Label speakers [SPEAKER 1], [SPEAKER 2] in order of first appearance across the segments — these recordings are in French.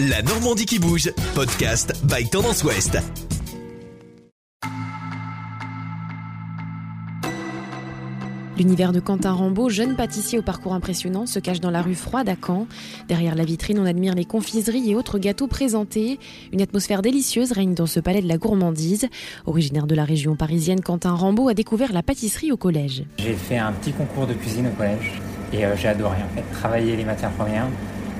[SPEAKER 1] La Normandie qui bouge, podcast by Tendance Ouest.
[SPEAKER 2] L'univers de Quentin Rambaud, jeune pâtissier au parcours impressionnant, se cache dans la rue froide à Caen. Derrière la vitrine, on admire les confiseries et autres gâteaux présentés. Une atmosphère délicieuse règne dans ce palais de la gourmandise. Originaire de la région parisienne, Quentin Rambaud a découvert la pâtisserie au collège.
[SPEAKER 3] J'ai fait un petit concours de cuisine au collège et euh, j'ai adoré en fait travailler les matières premières,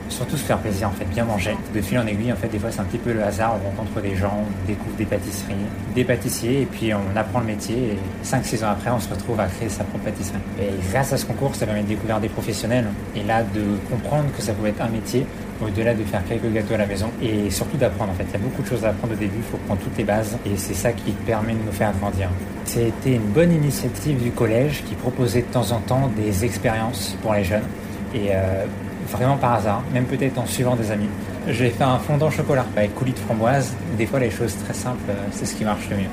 [SPEAKER 3] surtout se faire plaisir en fait, bien manger. De fil en aiguille en fait, des fois c'est un petit peu le hasard, on rencontre des gens, on découvre des pâtisseries, des pâtissiers et puis on apprend le métier et 5-6 ans après on se retrouve à créer sa propre pâtisserie. Et grâce à ce concours ça permet de découvrir des professionnels et là de comprendre que ça pouvait être un métier au-delà de faire quelques gâteaux à la maison et surtout d'apprendre en fait. Il y a beaucoup de choses à apprendre au début, il faut prendre toutes les bases et c'est ça qui permet de nous faire grandir. C'était une bonne initiative du collège qui proposait de temps en temps des expériences pour les jeunes et euh, vraiment par hasard, même peut-être en suivant des amis. J'ai fait un fondant chocolat avec coulis de framboise. Des fois les choses très simples, euh, c'est ce qui marche le mieux.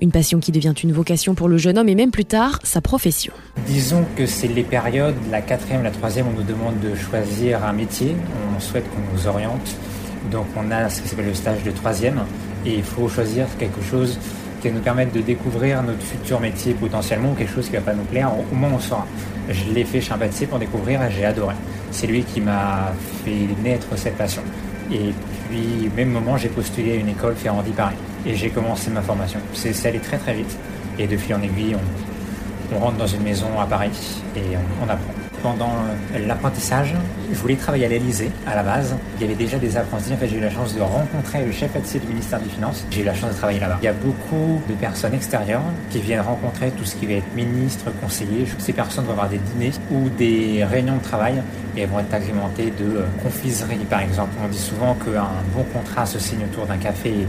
[SPEAKER 2] Une passion qui devient une vocation pour le jeune homme et même plus tard, sa profession.
[SPEAKER 3] Disons que c'est les périodes, la quatrième, la troisième, on nous demande de choisir un métier, on souhaite qu'on nous oriente. Donc on a ce qui s'appelle le stage de troisième et il faut choisir quelque chose nous permettre de découvrir notre futur métier potentiellement quelque chose qui va pas nous plaire, au moins on saura. Je l'ai fait chez un pâtissier pour découvrir et j'ai adoré. C'est lui qui m'a fait naître cette passion. Et puis, au même moment, j'ai postulé à une école Ferrandi Paris. Et j'ai commencé ma formation. C'est allé très très vite. Et de fil en aiguille, on, on rentre dans une maison à Paris et on, apprend. Pendant euh, l'apprentissage, je voulais travailler à l'Elysée à la base. Il y avait déjà des apprentis. En j'ai eu la chance de rencontrer le chef pâtissier du ministère des Finances. J'ai eu la chance de travailler là-bas. Il y a beaucoup de personnes extérieures qui viennent rencontrer tout ce qui va être ministre, conseiller. Ces personnes vont avoir des dîners ou des réunions de travail et elles vont être agrémentées de euh, confiserie, par exemple. On dit souvent qu'un bon contrat se signe autour d'un café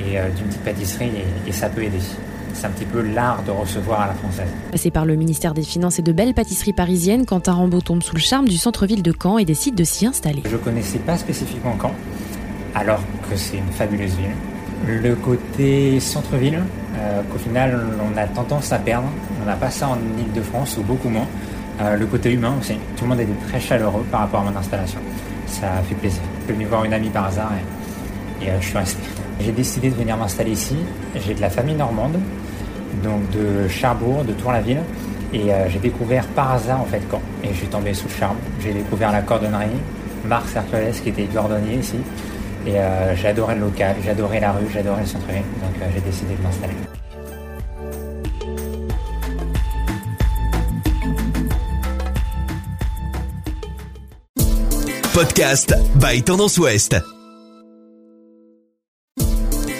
[SPEAKER 3] et euh, d'une petite pâtisserie et ça peut aider. C'est un petit peu l'art de recevoir à la française.
[SPEAKER 2] Passé par le ministère des Finances et de belles pâtisseries parisiennes, Quentin Rambaud tombe sous le charme du centre-ville de Caen et décide de s'y installer.
[SPEAKER 3] Je connaissais pas spécifiquement Caen, alors que c'est une fabuleuse ville. Le côté centre-ville, euh, qu'au final on a tendance à perdre. On n'a pas ça en Ile-de-France ou beaucoup moins. Euh, le côté humain aussi. Tout le monde était très chaleureux par rapport à mon installation. Ça fait plaisir. Je suis venu voir une amie par hasard et, et euh, je suis resté. J'ai décidé de venir m'installer ici. J'ai de la famille normande, donc de Charbourg, de Tour-la-Ville. Et euh, j'ai découvert par hasard en fait Caen. Et je suis tombé sous le charme. J'ai découvert la cordonnerie, Marc Cercules qui était cordonnier ici. Et euh, adoré le local, adoré la rue, adoré le centre-ville. Donc euh, j'ai décidé de m'installer.
[SPEAKER 1] Podcast by Tendance Ouest.